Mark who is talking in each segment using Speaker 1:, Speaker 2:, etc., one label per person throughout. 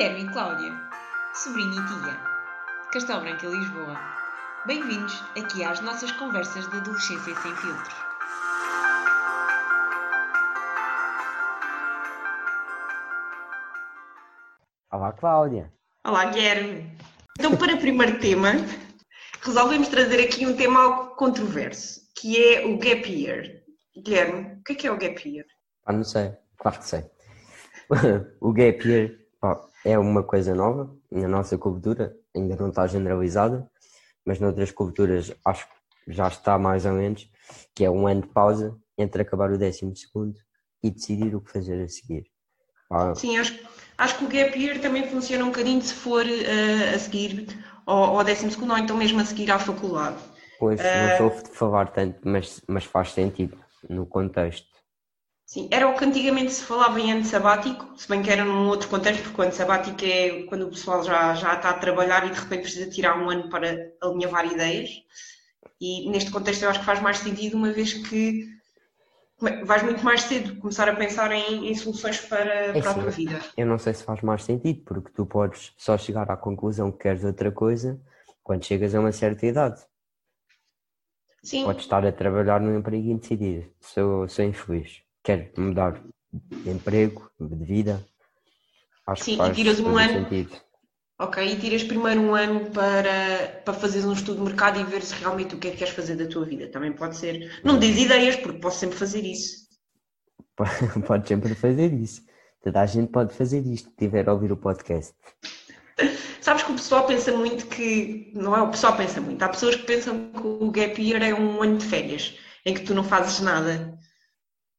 Speaker 1: Guilherme e Cláudia, sobrinha e tia, Castelo Branco e Lisboa. Bem-vindos aqui às nossas conversas de adolescência sem filtros.
Speaker 2: Olá, Cláudia.
Speaker 3: Olá, Guilherme. Então, para o primeiro tema, resolvemos trazer aqui um tema algo controverso, que é o gap year. Guilherme, o que é, que é o gap year?
Speaker 2: Ah, não sei, claro que sei. o gap year pá, é uma coisa nova na nossa cultura, ainda não está generalizada, mas noutras culturas acho que já está mais ou menos, que é um ano de pausa entre acabar o décimo segundo e decidir o que fazer a seguir.
Speaker 3: Pá, Sim, acho, acho que o gap year também funciona um bocadinho se for uh, a seguir ao, ao décimo segundo ou então mesmo a seguir à faculdade.
Speaker 2: Pois, não uh, estou a falar tanto, mas, mas faz sentido no contexto.
Speaker 3: Sim, era o que antigamente se falava em ano sabático, se bem que era num outro contexto, porque o ano sabático é quando o pessoal já, já está a trabalhar e de repente precisa tirar um ano para alinhavar ideias. E neste contexto eu acho que faz mais sentido, uma vez que vais muito mais cedo começar a pensar em, em soluções para, é para a tua vida.
Speaker 2: Eu não sei se faz mais sentido, porque tu podes só chegar à conclusão que queres outra coisa quando chegas a uma certa idade. Sim. Podes estar a trabalhar no emprego decidir, sou, sou infeliz quer mudar de emprego, de vida.
Speaker 3: Acho Sim, que faz e tiras um ano. Sentido. Ok, e tiras primeiro um ano para, para fazeres um estudo de mercado e ver se realmente o que é que queres fazer da tua vida. Também pode ser. Não diz ideias, porque posso sempre fazer isso.
Speaker 2: Pode sempre fazer isso. Toda a gente pode fazer isto, se tiver a ouvir o podcast.
Speaker 3: Sabes que o pessoal pensa muito que. Não é o pessoal pensa muito. Há pessoas que pensam que o gap year é um ano de férias, em que tu não fazes nada.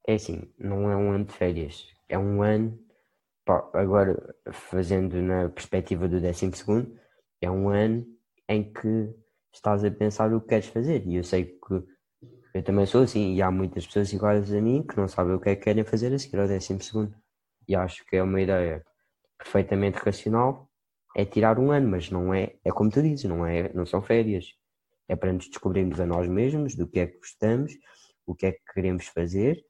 Speaker 2: É assim, não é um ano de férias, é um ano, agora fazendo na perspectiva do 12 segundo, é um ano em que estás a pensar o que queres fazer. E eu sei que eu também sou assim, e há muitas pessoas iguais a mim que não sabem o que é que querem fazer a seguir ao 12 segundo. E acho que é uma ideia perfeitamente racional, é tirar um ano, mas não é, é como tu dizes, não, é, não são férias. É para nos descobrirmos a nós mesmos, do que é que gostamos, o que é que queremos fazer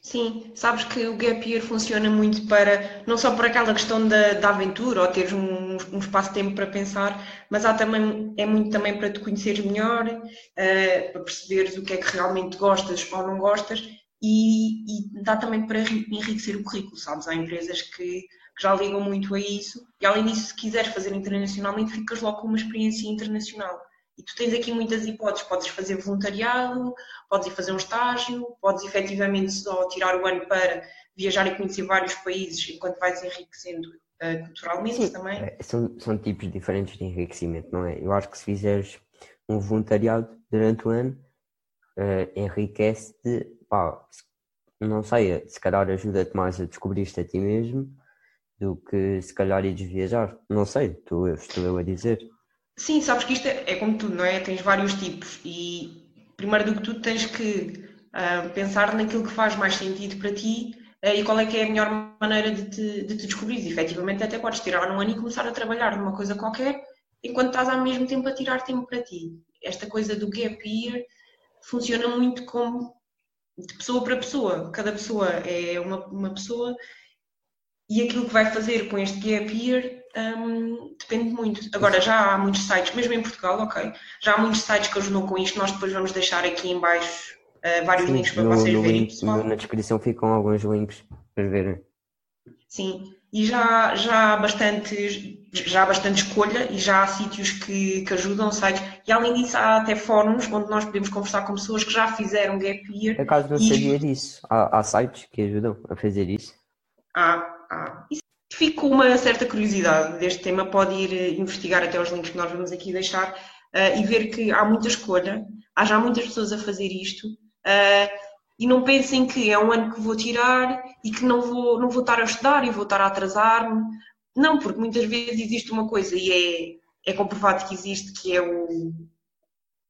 Speaker 3: Sim, sabes que o gap year funciona muito para, não só por aquela questão da, da aventura ou teres um, um espaço de tempo para pensar, mas há também, é muito também para te conheceres melhor, uh, para perceberes o que é que realmente gostas ou não gostas e, e dá também para enriquecer o currículo, sabes? Há empresas que, que já ligam muito a isso e além disso, se quiseres fazer internacionalmente, ficas logo com uma experiência internacional. E tu tens aqui muitas hipóteses, podes fazer voluntariado, podes ir fazer um estágio, podes efetivamente só tirar o ano para viajar e conhecer vários países enquanto vais enriquecendo uh, culturalmente Sim, também. É,
Speaker 2: são, são tipos diferentes de enriquecimento, não é? Eu acho que se fizeres um voluntariado durante o ano, uh, enriquece-te, pá, não sei, se calhar ajuda-te mais a descobrir-te a ti mesmo do que se calhar ires viajar. Não sei, estou, estou eu a dizer.
Speaker 3: Sim, sabes que isto é, é como tudo, não é? Tens vários tipos e primeiro do que tudo tens que uh, pensar naquilo que faz mais sentido para ti uh, e qual é que é a melhor maneira de te, de te descobrir. Efetivamente até podes tirar um ano e começar a trabalhar numa coisa qualquer enquanto estás ao mesmo tempo a tirar tempo para ti. Esta coisa do gap year funciona muito como de pessoa para pessoa. Cada pessoa é uma, uma pessoa e aquilo que vai fazer com este gap year um, depende muito. Agora, já há muitos sites, mesmo em Portugal, ok, já há muitos sites que ajudam com isto. Nós depois vamos deixar aqui em baixo uh, vários Sim, links para no, vocês no verem. Link,
Speaker 2: na descrição ficam alguns links para verem.
Speaker 3: Sim, e já, já, há bastante, já há bastante escolha e já há sítios que, que ajudam, sites. E além disso, há até fóruns onde nós podemos conversar com pessoas que já fizeram gap year.
Speaker 2: Por acaso não e... sabia disso. Há, há sites que ajudam a fazer isso.
Speaker 3: Há, há. E fico com uma certa curiosidade deste tema, pode ir eh, investigar até os links que nós vamos aqui deixar uh, e ver que há muita escolha, há já muitas pessoas a fazer isto. Uh, e não pensem que é um ano que vou tirar e que não vou, não vou estar a estudar e vou estar a atrasar-me. Não, porque muitas vezes existe uma coisa e é, é comprovado que existe, que é o,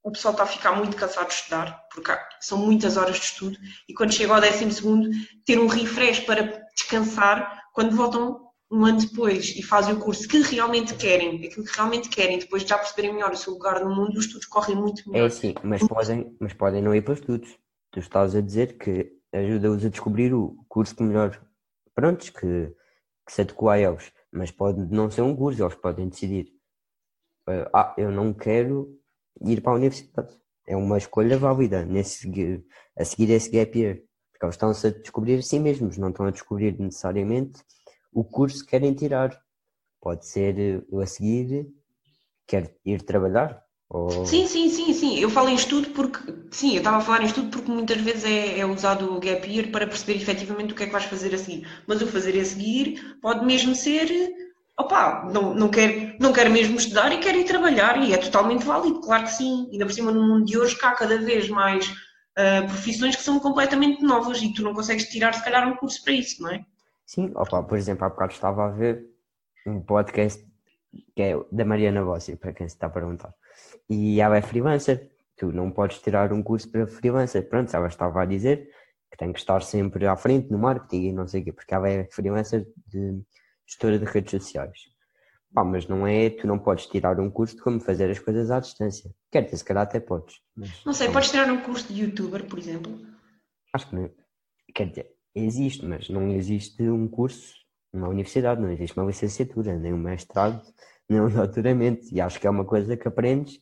Speaker 3: o pessoal está a ficar muito cansado de estudar, porque são muitas horas de estudo, e quando chega ao décimo segundo, ter um refresh para descansar, quando voltam um ano depois e fazem o curso que realmente querem, aquilo que realmente querem, depois de já perceberem melhor o seu lugar no mundo, os estudos correm muito melhor.
Speaker 2: É sim, mas podem, mas podem não ir para estudos. Tu estás a dizer que ajuda-os a descobrir o curso que melhor. Prontos, que que se adequa a eles, mas pode não ser um curso, eles podem decidir. eh, Ah, eu não quero ir para a universidade. É uma escolha válida nesse, a seguir esse gap year. Porque eles estão-se a descobrir a si mesmos, não estão a descobrir necessariamente o curso que querem tirar. Pode ser eh, eu a seguir, quero ir trabalhar. Ou...
Speaker 3: Sim, sim, sim, sim. Eu falo em estudo porque, sim, eu estava a falar em estudo porque muitas vezes é, é usado o gap year para perceber efetivamente o que é que vais fazer a seguir. Mas o fazer a seguir pode mesmo ser, opá, não, não quero, não quero mesmo estudar e quero ir trabalhar e é totalmente válido, claro que sim. Ainda por cima no mundo de hoje que há cada vez mais ah, profissões que são completamente novas e tu não consegues tirar se calhar um curso para isso, não é?
Speaker 2: Sim, opa, por exemplo, há bocado estava a ver um podcast que é da Mariana Bossi, para quem se está a perguntar. E ela é freelancer. Tu não podes tirar um curso para freelancer. Pronto, ela estava a dizer que tem que estar sempre à frente no marketing e não sei o quê, porque ela é freelancer de gestora de redes sociais. Pá, mas não é, tu não podes tirar um curso de como fazer as coisas à distância. Quer dizer, se calhar até podes.
Speaker 3: Não sei, podes tirar um curso de youtuber, por exemplo?
Speaker 2: Acho que não. Quer dizer, existe, mas não existe um curso, uma universidade, não existe uma licenciatura, nem um mestrado, nem um doutoramento. E acho que é uma coisa que aprendes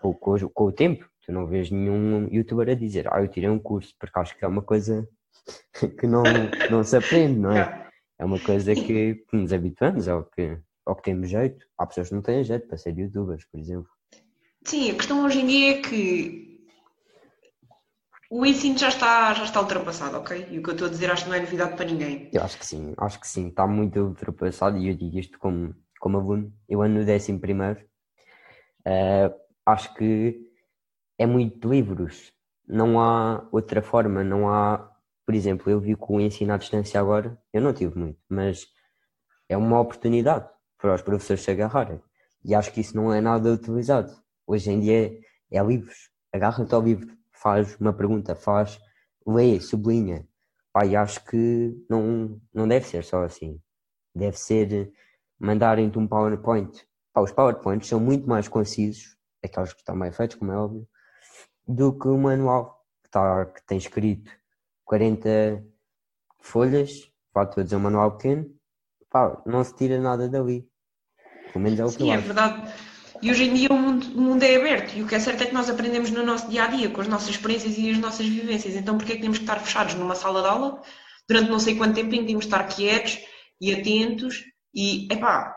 Speaker 2: com, com, com o tempo. Tu não vês nenhum youtuber a dizer, ah, eu tirei um curso, porque acho que é uma coisa que não, não se aprende, não é? É uma coisa que, que nos habituamos ao que, ao que temos jeito. Há pessoas que não têm jeito para ser youtubers, por exemplo.
Speaker 3: Sim, a questão hoje em dia é que o ensino já está, já está ultrapassado, ok? E o que eu estou a dizer acho que não é novidade para ninguém.
Speaker 2: Eu acho que sim, acho que sim, está muito ultrapassado e eu digo isto como, como aluno. Eu ando no décimo primeiro, eh, acho que é muito livros, não há outra forma, não há, por exemplo, eu vi que o ensino à distância agora, eu não tive muito, mas é uma oportunidade para os professores se agarrarem e acho que isso não é nada utilizado. Hoje em dia é, é livros, agarra-te ao livro, faz uma pergunta, faz, lê, sublinha. Pá, e acho que não, não deve ser só assim. Deve ser mandarem-te um PowerPoint. Pá, os PowerPoints são muito mais concisos, aqueles que estão bem feitos, como é óbvio, do que o manual que, tá, que tem escrito 40 folhas, pá, estou a dizer um manual pequeno, pá, não se tira nada dali. Pelo menos é o que
Speaker 3: Sim,
Speaker 2: eu
Speaker 3: é
Speaker 2: acho.
Speaker 3: verdade. E hoje em dia o mundo, o mundo é aberto e o que é certo é que nós aprendemos no nosso dia a dia, com as nossas experiências e as nossas vivências. Então, porquê é que temos que estar fechados numa sala de aula durante não sei quanto tempo em que temos que estar quietos e atentos? E, epá,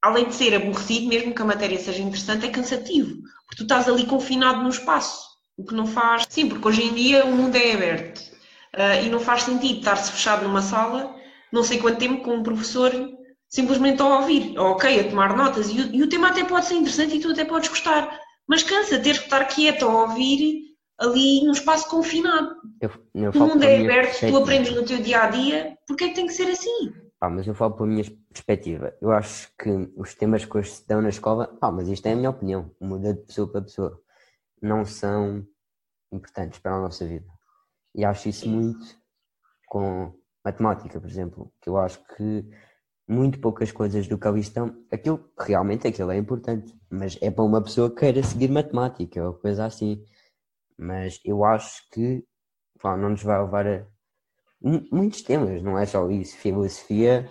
Speaker 3: além de ser aborrecido, mesmo que a matéria seja interessante, é cansativo, porque tu estás ali confinado no espaço, o que não faz. Sim, porque hoje em dia o mundo é aberto ah, e não faz sentido estar-se fechado numa sala não sei quanto tempo com um professor simplesmente a ouvir, ou ok, a tomar notas, e o, e o tema até pode ser interessante e tu até podes gostar, mas cansa ter que estar quieto a ouvir ali num espaço confinado.
Speaker 2: Eu, eu
Speaker 3: O mundo é aberto, tu aprendes no teu dia a dia, porque é que tem que ser assim?
Speaker 2: Pá, mas eu falo pela minha perspectiva. Eu acho que os temas que hoje se dão na escola, pá, mas isto é a minha opinião, muda de pessoa para pessoa, não são importantes para a nossa vida. E acho isso muito com matemática, por exemplo, que eu acho que muito poucas coisas do que ali estão, aquilo realmente aquilo é importante, mas é para uma pessoa que queira seguir matemática ou coisa assim. Mas eu acho que pá, não nos vai levar a mu- muitos temas, não é só isso. Filosofia,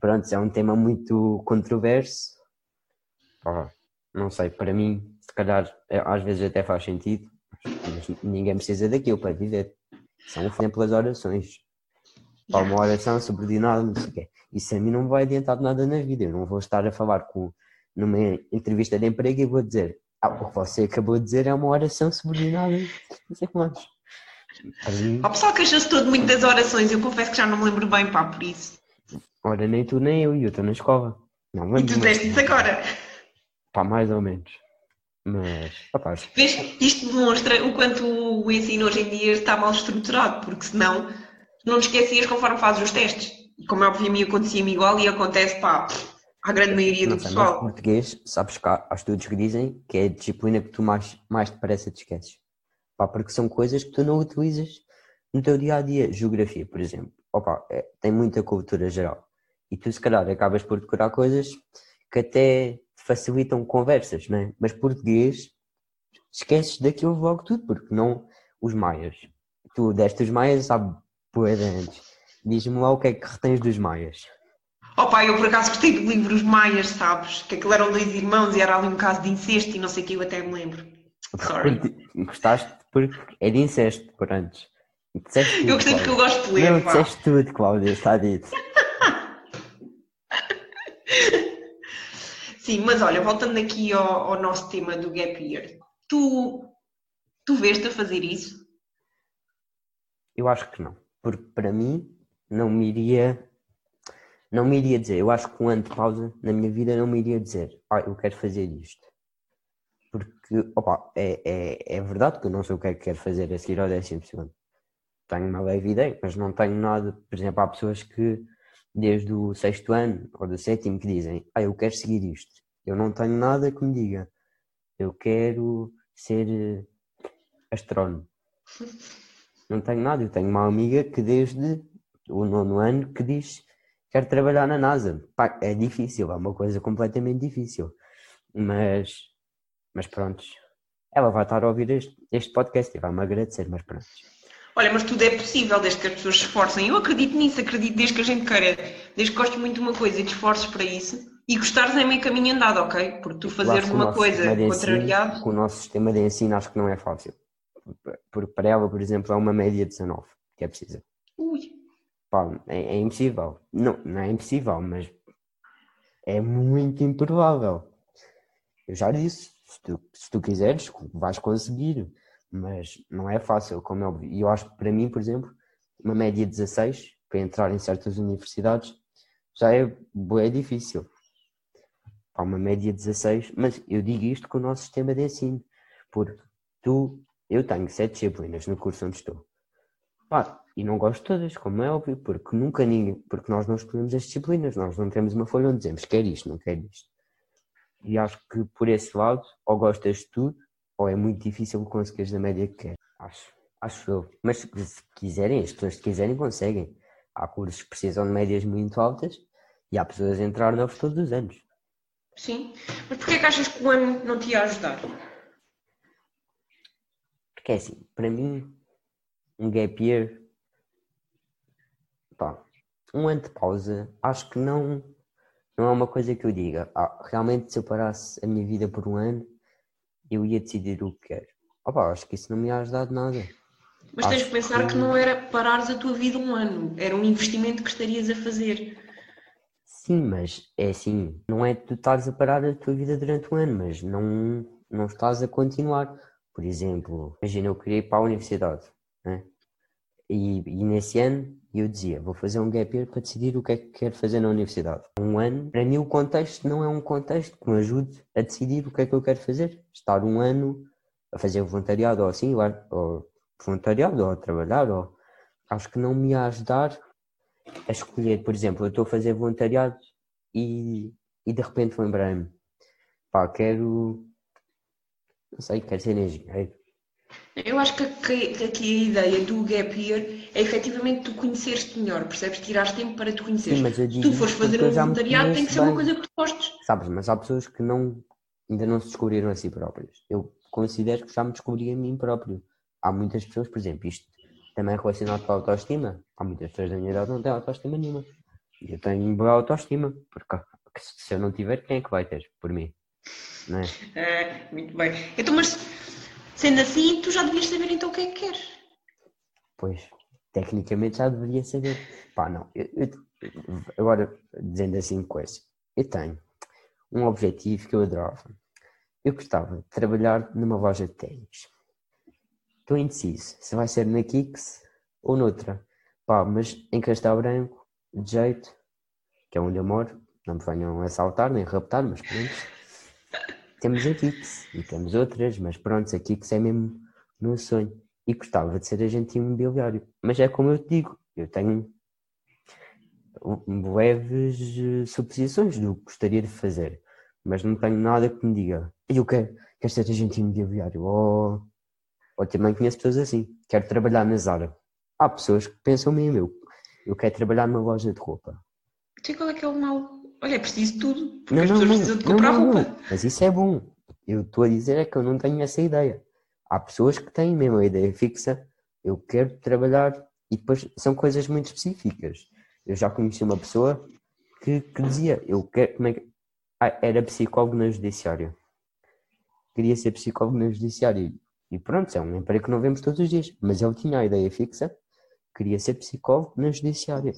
Speaker 2: pronto, é um tema muito controverso. Pá, não sei, para mim, se calhar, é, às vezes até faz sentido, mas ninguém precisa daquilo para viver. São, exemplo, as orações. Pá, uma oração subordinada, não sei o quê. Isso a mim não me vai adiantar de nada na vida. Eu não vou estar a falar com, numa entrevista de emprego e vou dizer ah, o que você acabou de dizer é uma oração subordinada, não sei o que mais. Para mim,
Speaker 3: O pessoal queixa-se todo muito das orações, eu confesso que já não me lembro bem, pá, por isso.
Speaker 2: Ora, nem tu nem eu, e eu estou na escola. Não
Speaker 3: E tu deste isso agora.
Speaker 2: pá, mais ou menos. Mas, rapaz,
Speaker 3: Vês? Isto demonstra o quanto o ensino hoje em dia está mal estruturado, porque senão não te esquecias conforme fazes os testes. E como é óbvio, a mim acontecia-me igual e acontece, pá, à grande maioria do
Speaker 2: não sei, mas
Speaker 3: pessoal.
Speaker 2: português, sabes que há, há estudos que dizem que é a disciplina que tu mais, mais depressa te esqueces. Pá, porque são coisas que tu não utilizas no teu dia a dia. Geografia, por exemplo, opa, é- tem muita cultura geral. E tu, se calhar, acabas por decorar coisas que até te facilitam conversas, não é? Mas português, esqueces daquilo logo tudo, porque não. Os maias. Tu deste os maias há boa de antes. Diz-me lá o que é que retens dos maias.
Speaker 3: Opa, eu por acaso gostei de livros maias, sabes? Que aquilo eram dois irmãos e era ali um caso de incesto e não sei o que, eu até me lembro. Sorry.
Speaker 2: Gostaste porque é de incesto, por antes. Disseste
Speaker 3: Eu gostei
Speaker 2: tudo,
Speaker 3: porque eu gosto de ler,
Speaker 2: Não,
Speaker 3: pá.
Speaker 2: disseste tudo, Cláudia, está dito.
Speaker 3: Sim, mas olha, voltando aqui ao, ao nosso tema do gap year, tu, tu vês-te a fazer isso?
Speaker 2: Eu acho que não. Porque para mim não me iria. Não me iria dizer. Eu acho que um ano de pausa na minha vida não me iria dizer. Ah, eu quero fazer isto. Porque, opa, é, é, é verdade que eu não sei o que é que quero fazer a seguir ao décimo segundo. Tenho uma leve ideia, mas não tenho nada. Por exemplo, há pessoas que desde o sexto ano ou do sétimo que dizem ah, eu quero seguir isto. Eu não tenho nada que me diga. Eu quero ser eh, astrónomo. Não tenho nada. Eu tenho uma amiga que desde o nono ano que diz quero trabalhar na NASA. Pá, é difícil, é uma coisa completamente difícil. Mas, mas pronto. Ela vai estar a ouvir este, este podcast e vai-me agradecer, mas pronto.
Speaker 3: Olha, mas tudo é possível desde que as pessoas se esforcem. Eu acredito nisso, acredito desde que a gente queira, desde que gostes muito de uma coisa e te esforces para isso. E gostares é meio caminho andado, ok? Porque tu fazeres uma coisa contrariado.
Speaker 2: que o nosso sistema de ensino acho que não é fácil. Porque para ela, por exemplo, é uma média de 19, que é preciso.
Speaker 3: Ui,
Speaker 2: Pá, é, é impossível. Não, não é impossível, mas é muito improvável. Eu já disse, se tu, se tu quiseres, vais conseguir, mas não é fácil, como é óbvio. E eu acho que para mim, por exemplo, uma média de 16 para entrar em certas universidades já é, bué difícil. Uma média de 16, mas eu digo isto com o nosso sistema de ensino, porque tu, eu tenho sete disciplinas no curso onde estou. Pá, e não gosto de todas, como é óbvio, porque nunca ninguém, porque nós não escolhemos as disciplinas, nós não temos uma folha onde dizemos quer isto, não quer isto. E acho que por esse lado, ou gostas de tudo, ou é muito difícil conseguires a média que quer. Acho, acho eu. Mas se se quiserem, as pessoas que quiserem conseguem. Há cursos que precisam de médias muito altas e há pessoas a entrar novos todos os anos.
Speaker 3: sim. Mas porquê é que achas que o ano não te ia ajudar?
Speaker 2: Porque é assim, para mim, um gap year, pá, um ano de pausa, acho que não, não é uma coisa que eu diga. Ah, realmente, se eu parasse a minha vida por um ano, eu ia decidir o que quero. Opa, acho que isso não me ia ajudar de nada.
Speaker 3: Mas tens
Speaker 2: Acho
Speaker 3: que pensar
Speaker 2: que-
Speaker 3: que não era parares a tua vida um ano, era um investimento que estarias a fazer.
Speaker 2: Sim, mas é assim, não é tu estás a parar a tua vida durante um ano, mas não, não estás a continuar. Por exemplo, imagina eu queria ir para a universidade, né? E, e nesse ano eu dizia, vou fazer um gap year para decidir o que é que quero fazer na universidade. Um ano, para mim o contexto não é um contexto que me ajude a decidir o que é que eu quero fazer. Estar um ano a fazer voluntariado ou assim, ou, voluntariado ou a trabalhar, ou acho que não me ia ajudar a escolher, por exemplo, eu estou a fazer voluntariado e, e de repente lembrei-me, pá, quero, não sei, quero ser engenheiro.
Speaker 3: Eu acho que, aqui a ideia do gap year é efetivamente tu conheceres-te melhor, percebes? Tirares tempo para te conheceres.
Speaker 2: Sim, mas eu
Speaker 3: Se
Speaker 2: digo
Speaker 3: tu fores fazer um voluntariado, tem que ser uma
Speaker 2: bem.
Speaker 3: coisa que tu gostes.
Speaker 2: Sabes, mas há pessoas que não, ainda não se descobriram a si próprias. Eu considero que já me descobri a mim próprio. Há muitas pessoas, por exemplo, isto também é relacionado com a autoestima. Há muitas pessoas da minha idade que não têm autoestima nenhuma. E eu tenho boa autoestima, porque se eu não tiver, quem é que vai ter por mim? É?
Speaker 3: Ah, muito bem. Então, mas sendo assim, tu já devias saber então o que é que queres.
Speaker 2: Pois, tecnicamente já deveria saber. Pá, não. eu- eu- agora, dizendo assim coisa, eu tenho um objetivo que eu adorava. Eu gostava de trabalhar numa loja de ténis. Estou indeciso se vai ser na Kicks ou noutra. Pá, mas em Castelo Branco, de jeito, que é onde eu moro, não me venham assaltar nem raptar, mas pronto. Temos a Kicks e temos outras, mas pronto, a Kicks é mesmo no sonho. E gostava de ser agente imobiliário. Mas é como eu te digo, eu tenho leves eh, suposições do que gostaria de fazer, mas não tenho nada que me diga, eu quero, quero ser agente imobiliário, ou, ou também conheço pessoas assim, quero trabalhar na Zara. Há pessoas que pensam mesmo, eu, eu quero trabalhar numa loja de roupa.
Speaker 3: Então, qual é que é o mal? Olha, é preciso tudo, porque
Speaker 2: Não,
Speaker 3: as pessoas
Speaker 2: não,
Speaker 3: precisam de comprar
Speaker 2: não,
Speaker 3: roupa.
Speaker 2: mas isso é bom. Eu estou a dizer é que eu não tenho essa ideia. Há pessoas que têm mesmo a ideia fixa, eu quero trabalhar, e depois são coisas muito específicas. Eu já conheci uma pessoa que, que dizia, eu quero, como é que, ah, era psicólogo na judiciária. Queria ser psicólogo na judiciária. E pronto, é um emprego que não vemos todos os dias. Mas ele tinha a ideia fixa, queria ser psicólogo na judiciária.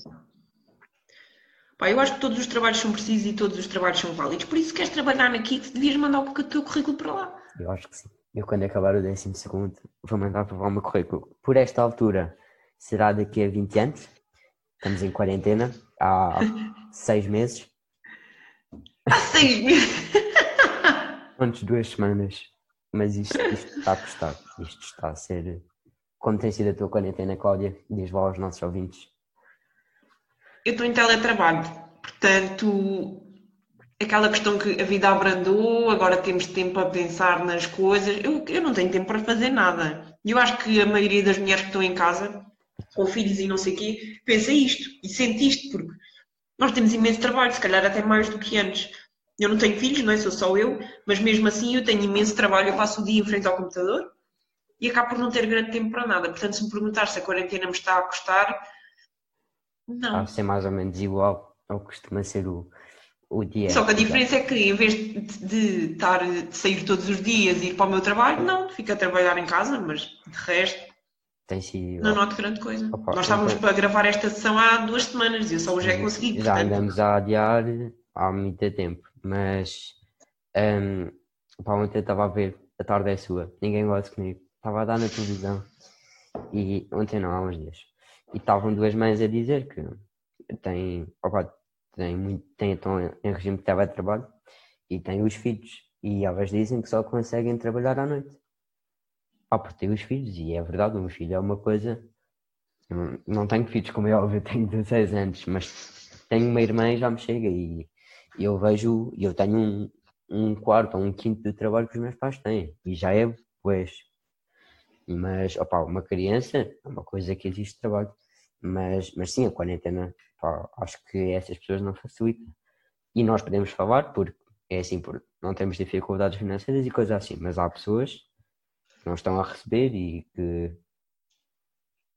Speaker 3: Pá, eu acho que todos os trabalhos são precisos e todos os trabalhos são válidos. Por isso, se queres trabalhar na Kicks, devias mandar o teu currículo para lá.
Speaker 2: Eu acho que sim. Eu, quando acabar o décimo segundo, vou mandar para o meu currículo. Por esta altura, será daqui a 20 anos. Estamos em quarentena há seis meses.
Speaker 3: Há seis meses?
Speaker 2: Antes duas semanas. Mas isto, isto está a custar. Isto está a ser. Como tem sido a tua quarentena, Cláudia? Diz lá aos nossos ouvintes.
Speaker 3: Eu estou em teletrabalho, portanto, aquela questão que a vida abrandou, agora temos tempo a pensar nas coisas. Eu, eu não tenho tempo para fazer nada. E eu acho que a maioria das mulheres que estão em casa, com filhos e não sei o quê, pensa isto e sente isto, porque nós temos imenso trabalho, se calhar até mais do que antes. Eu não tenho filhos, não é? Sou só eu, mas mesmo assim eu tenho imenso trabalho, eu passo o dia em frente ao computador e acabo por não ter grande tempo para nada. Portanto, se me perguntar se a quarentena me está a custar, não.
Speaker 2: Vai ser mais ou menos igual ao que costuma ser o, o dia.
Speaker 3: Só que a diferença é que em vez de, de estar de sair todos os dias e ir para o meu trabalho, não, fico a trabalhar em casa, mas de resto.
Speaker 2: Sido...
Speaker 3: Não noto grande coisa. Opa, Nós estávamos então... para gravar esta sessão há duas semanas e eu só hoje é que consegui.
Speaker 2: Já portanto... andamos a adiar há muito tempo, mas um, pá, ontem estava a ver A Tarde é Sua, ninguém gosta comigo. Estava a dar na televisão e ontem não, há uns dias. E estavam duas mães a dizer que têm, opa, têm muito, têm, estão em regime de teletrabalho e têm os filhos. E elas dizem que só conseguem trabalhar à noite. Ah, porque têm os filhos, e é verdade, um filho é uma coisa. Não, tenho filhos, como é óbvio, tenho 16 anos, mas tenho uma irmã e já me chega. E, e eu vejo, eu tenho um, um quarto ou um quinto de trabalho que os meus pais têm. E já é, pois. Mas, opa, uma criança é uma coisa que existe trabalho. Mas, mas sim, a quarentena, pá, acho que essas pessoas não facilitam. E nós podemos falar, porque é assim, porque não temos dificuldades financeiras e coisas assim, mas há pessoas que não estão a receber e que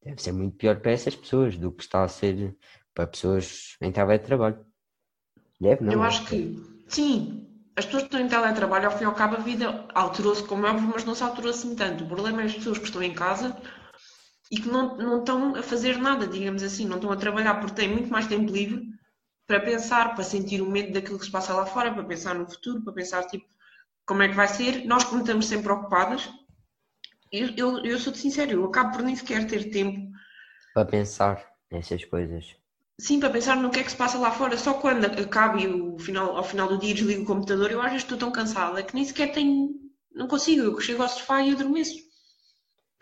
Speaker 2: deve ser muito pior para essas pessoas do que está a ser para pessoas em teletrabalho. Deve, não?
Speaker 3: Eu acho que, sim, as pessoas que estão em teletrabalho, ao fim e ao cabo, a vida alterou-se como é óbvio, mas não se alterou assim tanto. O problema é as pessoas que estão em casa e que não, não estão a fazer nada, digamos assim, não estão a trabalhar porque têm muito mais tempo livre para pensar, para sentir o medo daquilo que se passa lá fora, para pensar no futuro, para pensar tipo como é que vai ser. Nós, como estamos sempre ocupadas, eu, eu, eu sou-te sincero, eu acabo por nem sequer ter tempo
Speaker 2: para pensar nessas coisas.
Speaker 3: Sim, para pensar no que é que se passa lá fora. Só quando acabe o final, ao final do dia desligo o computador, eu às vezes estou tão cansada que nem sequer tenho. Não consigo. Eu chego ao sofá e adormeço.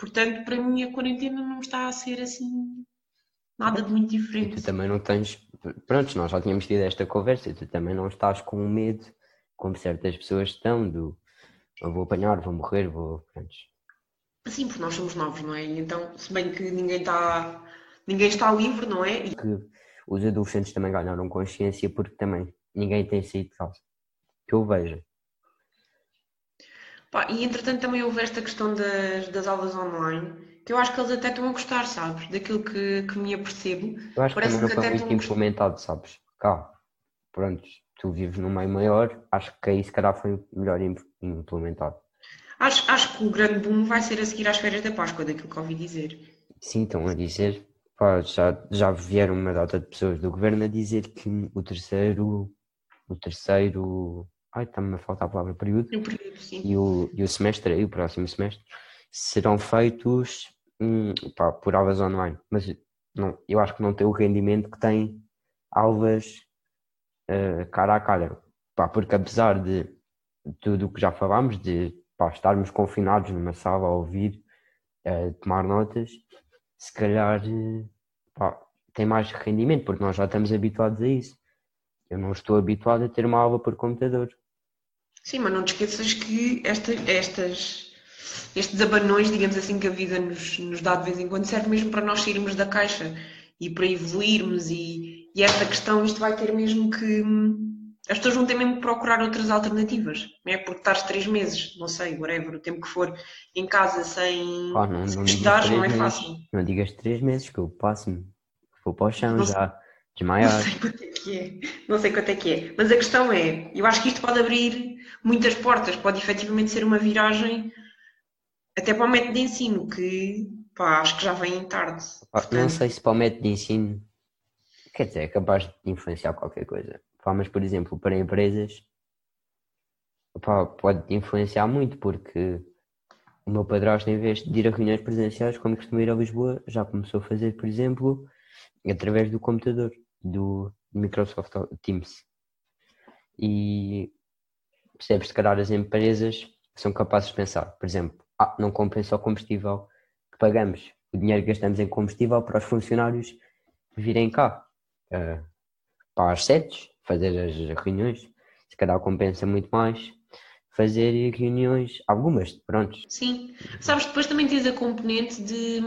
Speaker 3: Portanto, para mim a quarentena não está a ser assim nada de muito diferente.
Speaker 2: E tu também não tens. Pronto, nós já tínhamos tido esta conversa e tu também não estás com medo, como certas pessoas estão, do vou apanhar, vou morrer, vou. Pronto.
Speaker 3: Sim, porque nós somos novos, não é? Então, se bem que ninguém está. Ninguém está livre, não é?
Speaker 2: Que os adolescentes também ganharam consciência porque também ninguém tem saído de casa. Que eu vejo.
Speaker 3: Pá, e entretanto também houve esta questão das, das aulas online, que eu acho que eles até estão a gostar, sabes? Daquilo que, que me apercebo.
Speaker 2: Eu acho Parece que, que até muito implementado, sabes? Cá, pronto, tu vives num meio maior, acho que aí se calhar foi melhor implementado.
Speaker 3: Acho, acho que o grande boom vai ser a seguir às férias da Páscoa, daquilo que ouvi dizer.
Speaker 2: Sim, estão a dizer. Pá, já, já vieram uma data de pessoas do governo a dizer que o terceiro, o terceiro Ai, está-me a faltar a palavra período. E o, e o semestre, e o próximo semestre, serão feitos hum, pá, por aulas online. Mas não, eu acho que não tem o rendimento que tem aulas uh, cara a cara. Pá, porque apesar de tudo o que já falámos, de pá, estarmos confinados numa sala a ouvir, uh, tomar notas, se calhar pá, tem mais rendimento, porque nós já estamos habituados a isso. Eu não estou habituado a ter uma aula por computador.
Speaker 3: Sim, mas não te esqueças que esta, estas, estes abanões, digamos assim, que a vida nos, nos dá de vez em quando, serve mesmo para nós sairmos da caixa e para evoluirmos. E, e esta questão, isto vai ter mesmo que. As pessoas vão ter mesmo que procurar outras alternativas, não é? Porque estás três meses, não sei, whatever, o tempo que for, em casa sem,
Speaker 2: oh, não,
Speaker 3: estudar, não é
Speaker 2: meses.
Speaker 3: fácil.
Speaker 2: Não digas três meses, que eu passo-me, vou para o chão não já. desmaiar.
Speaker 3: Não sei quanto é que é. Não sei quanto é que é. Mas a questão é, eu acho que isto pode abrir muitas portas, pode efetivamente ser uma viragem até para o método de ensino, que pá, acho que já vem tarde.
Speaker 2: Pá,
Speaker 3: Portanto,
Speaker 2: Não sei se para o método de ensino, quer dizer, é capaz de influenciar qualquer coisa. Pá, mas, por exemplo, para empresas, pá, pode influenciar muito, porque o meu padrasto, em vez de ir a reuniões presenciais, como costuma ir a Lisboa, já começou a fazer, por exemplo, através do computador, do Microsoft Teams. E percebes, se calhar, as empresas são capazes de pensar, por exemplo, ah, não compensa o combustível que pagamos, o dinheiro que gastamos em combustível para os funcionários virem cá, eh, para as sedes, fazer as reuniões. Se calhar compensa muito mais fazer reuniões, algumas, pronto.
Speaker 3: Sim. Sabes, depois também tens a componente de.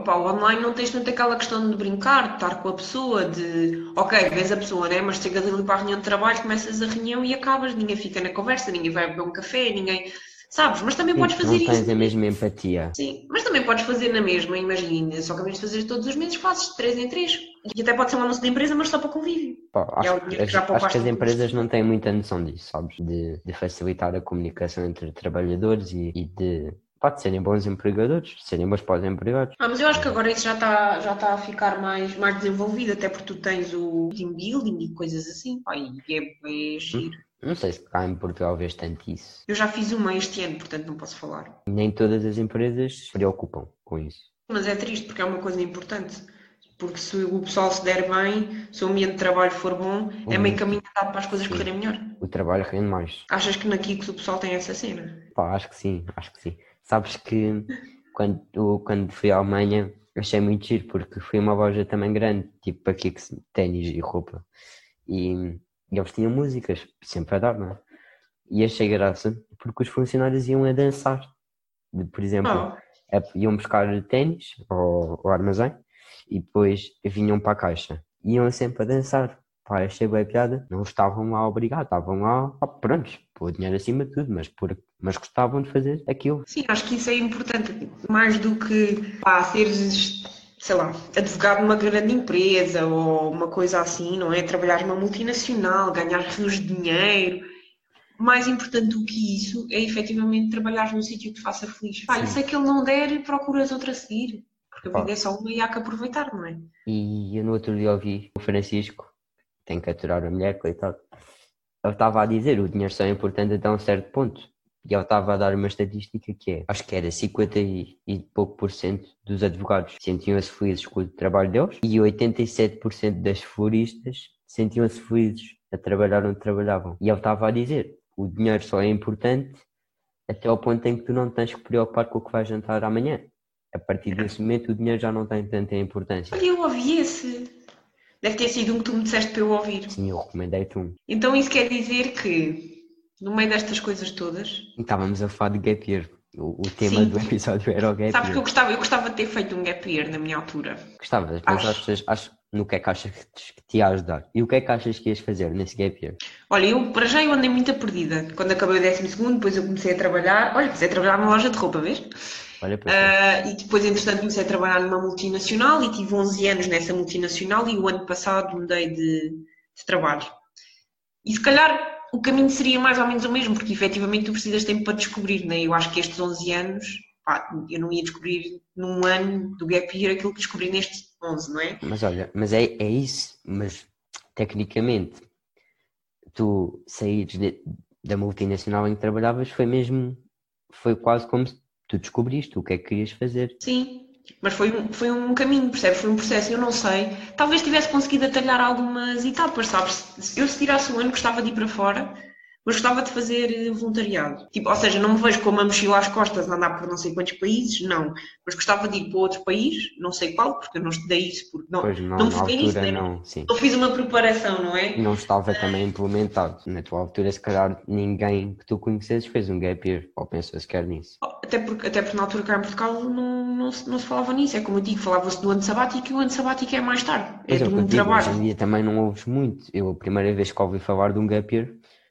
Speaker 3: Opa, o online não tens tanto aquela questão de brincar, de estar com a pessoa, de. Ok, vês a pessoa, né? Mas chegas ali para a reunião de trabalho, começas a reunião e acabas, ninguém fica na conversa, ninguém vai beber um café, ninguém. Sabes? Mas também podes
Speaker 2: Sim,
Speaker 3: fazer
Speaker 2: não tens
Speaker 3: isso.
Speaker 2: a mesma empatia.
Speaker 3: Sim, mas também podes fazer na mesma, imagina, só que invés de fazer todos os meses, fazes de 3 em 3. E até pode ser um almoço da empresa, mas só para convívio.
Speaker 2: Pá,
Speaker 3: É
Speaker 2: acho,
Speaker 3: o dinheiro que
Speaker 2: acho- que as empresas não têm muita noção disso, sabes? De, de facilitar a comunicação entre trabalhadores e, e de, pá, de serem bons empregadores, de serem bons para os empregados.
Speaker 3: Ah, mas eu acho que agora isso já está já está a ficar mais, mais desenvolvido, até porque tu tens o team building e coisas assim. Pá, e é, é giro.
Speaker 2: Não sei se cá em Portugal vês tanto isso.
Speaker 3: Eu já fiz uma este ano, portanto não posso falar.
Speaker 2: Nem todas as empresas se preocupam com isso.
Speaker 3: Mas é triste porque é uma coisa importante. Porque se o pessoal se der bem, se o ambiente de trabalho for bom, é meio caminho andado para as coisas
Speaker 2: Sim.
Speaker 3: correrem melhor.
Speaker 2: O trabalho rende mais.
Speaker 3: Achas que na Kicks o pessoal tem essa cena?
Speaker 2: Pá, acho que sim, acho que sim. Sabes que quando, quando fui à Alemanha achei muito giro porque fui a uma loja também grande, tipo para que ténis e roupa. E, e eles tinham músicas, sempre a dar, não é? E achei graça porque os funcionários iam a dançar. Por exemplo,
Speaker 3: Oh,
Speaker 2: a- iam buscar ténis ao, ao armazém e depois vinham para a caixa. Iam sempre a dançar. Pá, achei bem piada. Não estavam lá obrigados, estavam lá, pá, prontos, pôr dinheiro acima de tudo, mas, por, mas gostavam de fazer aquilo.
Speaker 3: sim, acho que isso é importante. Mais do que pá, seres, sei lá, advogado numa grande empresa ou uma coisa assim, não é? Trabalhar numa multinacional, ganhar rios de dinheiro. Mais importante do que isso é efetivamente trabalhar num sítio que te faça feliz. Pá, e se aquele não der, procuras outro a seguir. Porque a vida é só uma e há que aproveitar, não é?
Speaker 2: E eu no outro dia ouvi o Francisco, tem que aturar a mulher, coitado. Ele estava a dizer o dinheiro só é importante até um certo ponto. E ele estava a dar uma estatística que é, acho que era 50 e, pouco por cento dos advogados sentiam-se felizes com o trabalho deles e 87% das floristas sentiam-se felizes a trabalhar onde trabalhavam. E ele estava a dizer, o dinheiro só é importante até ao ponto em que tu não tens que preocupar com o que vais jantar amanhã. A partir desse momento o dinheiro já não tem tanta importância.
Speaker 3: Eu ouvi esse. Deve ter sido um que tu me disseste para eu ouvir.
Speaker 2: Sim, eu recomendei-te um.
Speaker 3: Então isso quer dizer que, no meio destas coisas todas,
Speaker 2: Estávamos a falar de gap year. O, o tema
Speaker 3: Sim.
Speaker 2: do episódio era o gap
Speaker 3: sabes que eu
Speaker 2: year.
Speaker 3: gostava, eu gostava de ter feito um gap year na minha altura.
Speaker 2: Gostavas, mas
Speaker 3: Acho.
Speaker 2: achas, acho, no que é que achas que te, ia ajudar? E o que é que achas que ias fazer nesse gap year?
Speaker 3: Olha, eu para já eu andei muito perdida. Quando acabei o décimo segundo, depois eu comecei a trabalhar. Olha, comecei a trabalhar numa loja de roupa, vês? Ah, e depois, entretanto, comecei a trabalhar numa multinacional e tive 11 anos nessa multinacional e o ano passado mudei de, de trabalho. E se calhar o caminho seria mais ou menos o mesmo, porque efetivamente tu precisas de tempo para descobrir, né? Eu acho que estes 11 anos, pá, eu não ia descobrir num ano do gap year aquilo que descobri nestes 11, não é?
Speaker 2: Mas olha, mas é, é isso, mas tecnicamente tu saíres de- da multinacional em que trabalhavas foi mesmo, foi quase como se tu descobriste o que é que querias fazer.
Speaker 3: Sim, mas foi um, foi um caminho, percebes? Foi um processo, eu não sei. Talvez tivesse conseguido atalhar algumas etapas, sabes? Eu se tirasse um ano gostava de ir para fora, mas gostava de fazer eh, voluntariado. Tipo, ou seja, não me vejo com uma mochila às costas a andar por não sei quantos países, não. Mas gostava de ir para outro país, não sei qual, porque eu não estudei isso, porque não,
Speaker 2: Pois não,
Speaker 3: não
Speaker 2: altura
Speaker 3: né?
Speaker 2: não, sim.
Speaker 3: não fiz uma preparação, não é?
Speaker 2: Não estava também implementado. Na tua altura, se calhar ninguém que tu conhecesses fez um gap year, ou pensou sequer nisso.
Speaker 3: Até porque, até porque na altura cá em Portugal não, não, se, não se falava nisso. É como eu digo, falava-se do ano sabático e o ano sabático é mais tarde. É
Speaker 2: Pois é, o
Speaker 3: de
Speaker 2: que eu
Speaker 3: um
Speaker 2: digo, hoje
Speaker 3: trabalho.
Speaker 2: em dia também não ouves muito. Eu, a primeira vez que ouvi falar de um gap year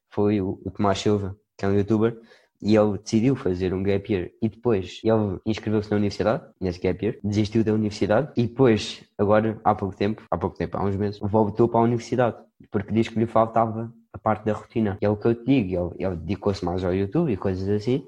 Speaker 2: foi o, Tomás Silva, que é um youtuber, e ele decidiu fazer um gap year e depois ele inscreveu-se na universidade, nesse gap year, desistiu da universidade e depois, agora, há pouco tempo, há pouco tempo, há uns meses, voltou para a universidade porque diz que lhe faltava a parte da rotina. E é o que eu te digo, ele, ele dedicou-se mais ao YouTube e coisas assim,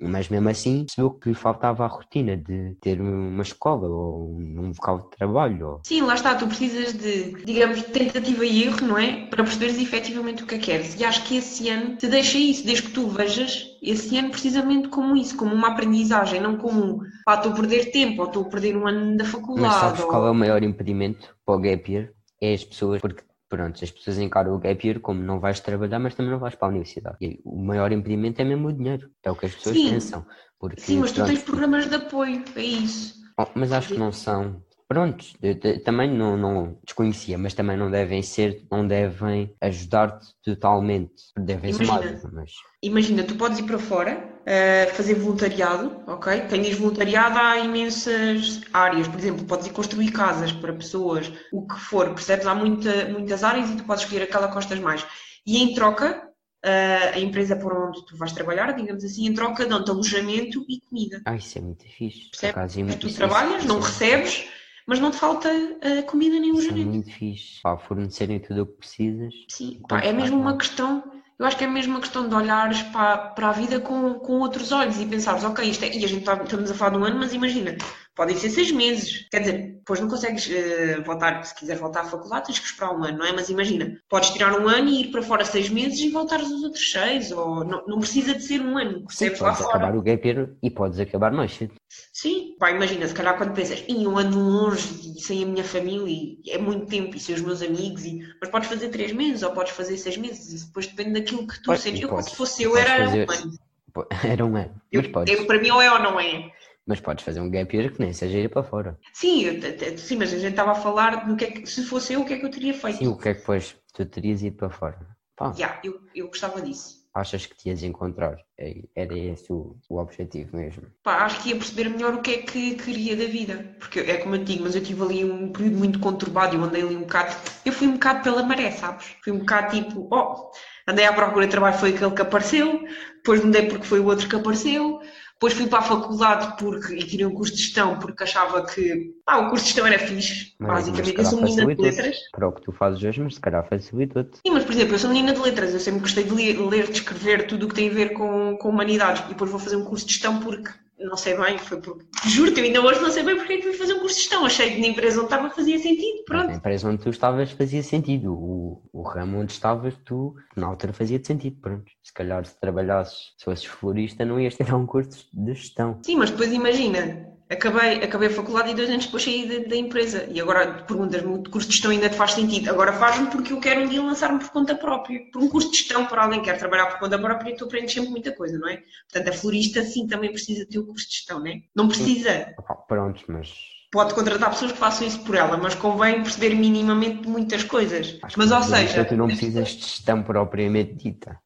Speaker 2: mas mesmo assim percebeu que lhe faltava a rotina de ter uma escola ou um local de trabalho. Ou...
Speaker 3: Sim, lá está, tu precisas de, digamos, tentativa e erro, não é? Para perceberes efetivamente o que é que queres. E acho que esse ano te deixa isso, desde que tu vejas esse ano precisamente como isso, como uma aprendizagem, não como, pá, estou a perder tempo ou estou a perder um ano da faculdade.
Speaker 2: Mas sabes
Speaker 3: ou...
Speaker 2: qual é o maior impedimento para o gap year? É as pessoas, porque pronto, as pessoas encaram o gap year como não vais trabalhar, mas também não vais para a universidade. E o maior impedimento é mesmo o dinheiro, é o que as pessoas
Speaker 3: Sim.
Speaker 2: pensam. Porque,
Speaker 3: Sim, mas tu
Speaker 2: pronto,
Speaker 3: tens programas de apoio, é isso.
Speaker 2: oh, mas acho que não são. Prontos, também não, não desconhecia, mas também não devem ser, não devem ajudar-te totalmente. Devem
Speaker 3: Imagina.
Speaker 2: mas
Speaker 3: Imagina, tu podes ir para fora, eh, fazer voluntariado, ok? Quem diz voluntariado há imensas áreas, por exemplo, podes ir construir casas para pessoas, o que for, percebes? Há muita, muitas áreas e tu podes escolher aquela que gostas mais. E em troca, eh, a empresa por onde tu vais trabalhar, digamos assim, em troca dão-te alojamento e comida.
Speaker 2: ah, isso é muito fixe. Por
Speaker 3: Percebe?
Speaker 2: acaso, é muito-
Speaker 3: tu trabalhas, não recebes, mas não te falta eh, comida nem
Speaker 2: Isso é
Speaker 3: alojamento.
Speaker 2: muito fixe. Pá, fornecerem tudo o que precisas.
Speaker 3: Sim,
Speaker 2: Quanto
Speaker 3: pá, é mesmo uma questão, eu acho que é mesmo uma questão de olhares para, para a vida com, com outros olhos e pensares, ok, isto é, e a gente está, estamos a falar de um ano, mas imagina, podem ser seis meses, quer dizer, depois não consegues eh, voltar, se quiseres voltar à faculdade, tens que esperar um ano, não é? Mas imagina, podes tirar um ano e ir para fora seis meses e voltares os outros seis, ou não, não precisa de ser um ano,
Speaker 2: Sim,
Speaker 3: percebes lá
Speaker 2: podes
Speaker 3: fora.
Speaker 2: acabar o gap year e podes acabar mais cedo.
Speaker 3: Sim, pá, imagina, se calhar quando pensas, em um ano longe e sem a minha família, e é muito tempo, e sem os meus amigos, e... mas podes fazer três meses ou podes fazer seis meses, isso depois depende daquilo que tu sentes. Eu, se fosse eu, era
Speaker 2: fazer-
Speaker 3: um ano.
Speaker 2: Era um ano.
Speaker 3: Eu,
Speaker 2: Mas podes,
Speaker 3: eu- para mim, ou é ou não é.
Speaker 2: Mas podes fazer um gap year que nem seja ir para fora.
Speaker 3: Sim, eu- sim, mas a gente estava a falar do que é que, se fosse eu, o que é que eu teria feito.
Speaker 2: Sim, o que é que depois tu terias ido para fora? Pá,
Speaker 3: Yeah, eu, eu gostava disso.
Speaker 2: achas que te ias encontrar? É- Era esse o, o objetivo mesmo.
Speaker 3: Pá, acho que ia perceber melhor o que é que queria da vida. Porque é como eu digo, mas eu tive ali um período muito conturbado, eu andei ali um bocado. Eu fui um bocado pela maré, sabes? Fui um bocado tipo, oh, andei à procura de trabalho, foi aquele que apareceu, depois mudei porque foi o outro que apareceu, depois fui para a faculdade porque, e tirei um curso de gestão porque achava que ah, o curso de gestão era fixe,
Speaker 2: Mas-
Speaker 3: basicamente. Eu sou menina de letras.
Speaker 2: Para o que tu fazes hoje, mas se calhar facilitou-te.
Speaker 3: Sim, mas por exemplo, eu sou menina de letras, eu sempre gostei de ler, ler de escrever tudo o que tem a ver com, com humanidades. E depois vou fazer um curso de gestão porque não sei bem, foi porque. Juro-te, eu ainda hoje não sei bem porque é que fui fazer um curso de gestão. Achei que na empresa onde estava fazia sentido, pronto.
Speaker 2: na empresa onde tu estavas fazia sentido. O, o ramo onde estavas, tu, na altura fazia sentido. Pronto. Se calhar se trabalhasses, se fosses florista, não ias tirar um curso de gestão.
Speaker 3: Sim, mas depois imagina, acabei, acabei a faculdade e dois anos depois saí da, da empresa. E agora perguntas-me, o curso de gestão ainda te faz sentido? Agora faz-me porque eu quero um dia lançar-me por conta própria. Por um curso de gestão, para alguém que quer trabalhar por conta própria, tu aprendes sempre muita coisa, não é? Portanto, a florista sim também precisa ter o curso de gestão, não é? Não precisa.
Speaker 2: Opá, Pronto, mas
Speaker 3: Pode contratar pessoas que façam isso por ela, mas convém perceber minimamente muitas coisas.
Speaker 2: acho
Speaker 3: Mas, ou seja,
Speaker 2: tu não precisas de gestão propriamente dita.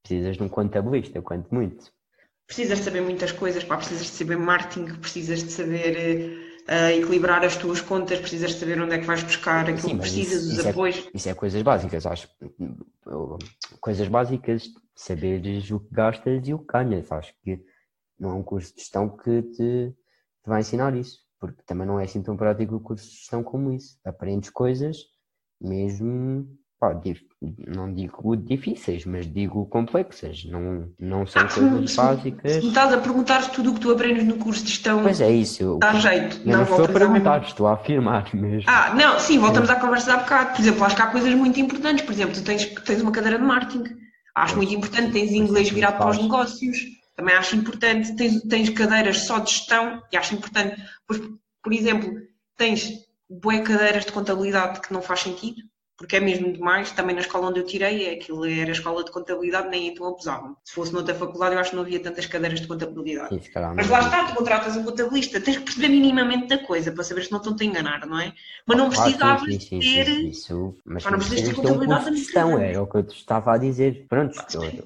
Speaker 2: Precisas de um contabilista, quanto muito.
Speaker 3: Precisas de saber muitas coisas, pá, precisas de saber marketing, precisas de saber eh, equilibrar as tuas contas, precisas de saber onde é que vais buscar aquilo
Speaker 2: Sim,
Speaker 3: que precisas,
Speaker 2: isso-
Speaker 3: os
Speaker 2: isso é-
Speaker 3: apoios.
Speaker 2: Isso é coisas básicas, acho. Coisas básicas, saberes o que gastas e o que ganhas. Acho que não é um curso de gestão que te, te vai ensinar isso, porque também não é assim tão prático o curso de gestão como isso. Aprendes coisas mesmo, pá, não digo difíceis, mas digo complexas. Não, não são
Speaker 3: Ah,
Speaker 2: coisas
Speaker 3: se-
Speaker 2: básicas.
Speaker 3: Se me estás a perguntar tudo o que tu aprendes no curso de gestão
Speaker 2: Pois é isso.
Speaker 3: Dá jeito,
Speaker 2: eu não estou a perguntar, estou a afirmar mesmo.
Speaker 3: Ah, não, sim, voltamos à conversa de há bocado. Por exemplo, acho que há coisas muito importantes. Por exemplo, tu tens, tens uma cadeira de marketing. Acho
Speaker 2: Pois,
Speaker 3: muito importante, tens
Speaker 2: pois,
Speaker 3: inglês virado para os negócios. Também acho importante. Tens, tens cadeiras só de gestão e acho importante. Pois, por exemplo, tens bué cadeiras de contabilidade que não faz sentido, porque é mesmo demais. Também na escola onde eu tirei, é aquilo era a escola de contabilidade, nem então abusavam. Se fosse noutra faculdade, eu acho que não havia tantas cadeiras de contabilidade. Mas lá está, tu contratas um contabilista, tens que perceber minimamente da coisa para saber se não estão-te a enganar, não é? Mas não
Speaker 2: Ah,
Speaker 3: precisavas
Speaker 2: sim,
Speaker 3: ter.
Speaker 2: isso, mas
Speaker 3: não precisas contabilidade
Speaker 2: de gestão,
Speaker 3: vida.
Speaker 2: era o que eu te estava a dizer. Pronto,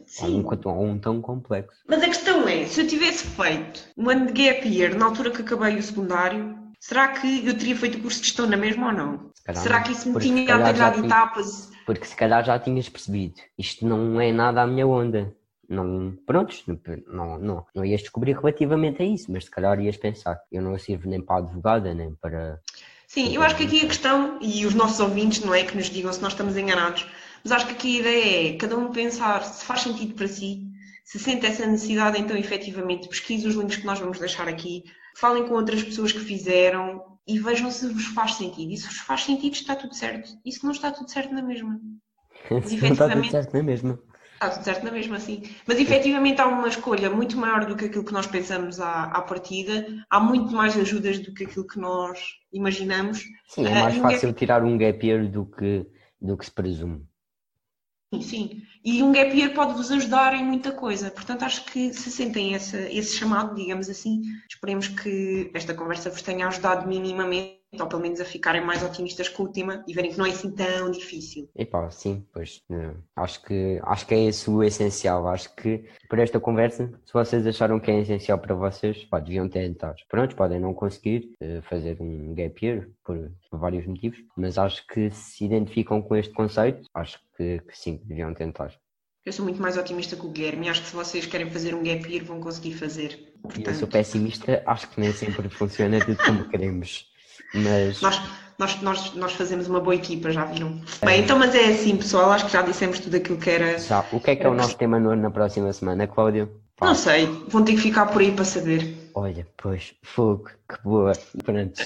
Speaker 3: Sim.
Speaker 2: um, um tão complexo.
Speaker 3: Mas a questão é, se eu tivesse feito um ano de gap year na altura que acabei o secundário, será que eu teria feito o curso de gestão na mesma ou não? Será que isso me tinha
Speaker 2: tinha-
Speaker 3: etapas?
Speaker 2: Porque se calhar já tinhas percebido, isto não é nada à minha onda. não, prontos, não, não, não ias descobrir relativamente a isso, mas se calhar ias pensar, eu não sirvo nem para advogada, nem para...
Speaker 3: Sim, eu acho que aqui a questão, e os nossos ouvintes, não é que nos digam se nós estamos enganados, mas acho que aqui a ideia é cada um pensar se faz sentido para si, se sente essa necessidade, então efetivamente pesquise os links que nós vamos deixar aqui, falem com outras pessoas que fizeram e vejam se vos faz sentido. E se vos faz sentido, está tudo certo. E se não está tudo certo na mesma.
Speaker 2: Mas, não está tudo certo na mesma.
Speaker 3: Está tudo certo na mesma, sim. Mas efetivamente há uma escolha muito maior do que aquilo que nós pensamos à, à partida. Há muito mais ajudas do que aquilo que nós imaginamos.
Speaker 2: Sim, é mais uh, fácil gap... tirar um gap year do que, do que se presume.
Speaker 3: Sim. E um gap year pode-vos ajudar em muita coisa. Portanto, acho que se sentem esse chamado, digamos assim, esperemos que esta conversa vos tenha ajudado minimamente ou pelo menos a ficarem mais otimistas com o tema e verem que não é assim tão difícil.
Speaker 2: Epá, sim, pois acho que acho que é isso o essencial. Acho que por esta conversa, se vocês acharam que é essencial para vocês, pá, deviam tentar. Pronto, podem não conseguir uh, fazer um gap year por, por, vários motivos, mas acho que se identificam com este conceito, acho que, que sim, deviam tentar.
Speaker 3: Eu sou muito mais otimista que o Guilherme. Acho que se vocês querem fazer um gap year, vão conseguir fazer.
Speaker 2: Portanto... Eu sou pessimista, acho que nem sempre funciona tudo como queremos. Mas...
Speaker 3: Nós, nós, nós, nós fazemos uma boa equipa, já viram? É. Bem, então, mas é assim, pessoal, acho que já dissemos tudo aquilo que era.
Speaker 2: Já. O que é que é o nosso tema no, na próxima semana, Cláudio?
Speaker 3: Não sei, vão ter que ficar por aí para saber.
Speaker 2: Olha, pois, fogo, que boa. Pronto,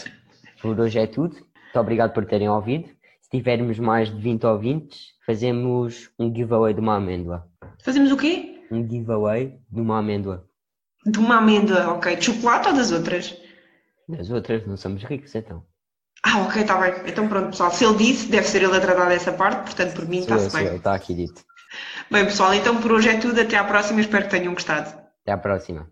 Speaker 2: por hoje é tudo. Muito obrigado por terem ouvido. Se tivermos mais de 20 ouvintes, fazemos um giveaway de uma amêndoa.
Speaker 3: Fazemos o quê?
Speaker 2: Um giveaway de uma amêndoa.
Speaker 3: De uma amêndoa, ok. De chocolate ou das outras?
Speaker 2: Das outras, não somos ricos então.
Speaker 3: Ah, ok, está bem. Então pronto, pessoal. Se ele disse, deve ser ele a tratar dessa parte, portanto por mim está-se bem.
Speaker 2: Está aqui dito.
Speaker 3: Bem, pessoal, então por hoje é tudo. Até à próxima. Espero que tenham gostado.
Speaker 2: Até à próxima.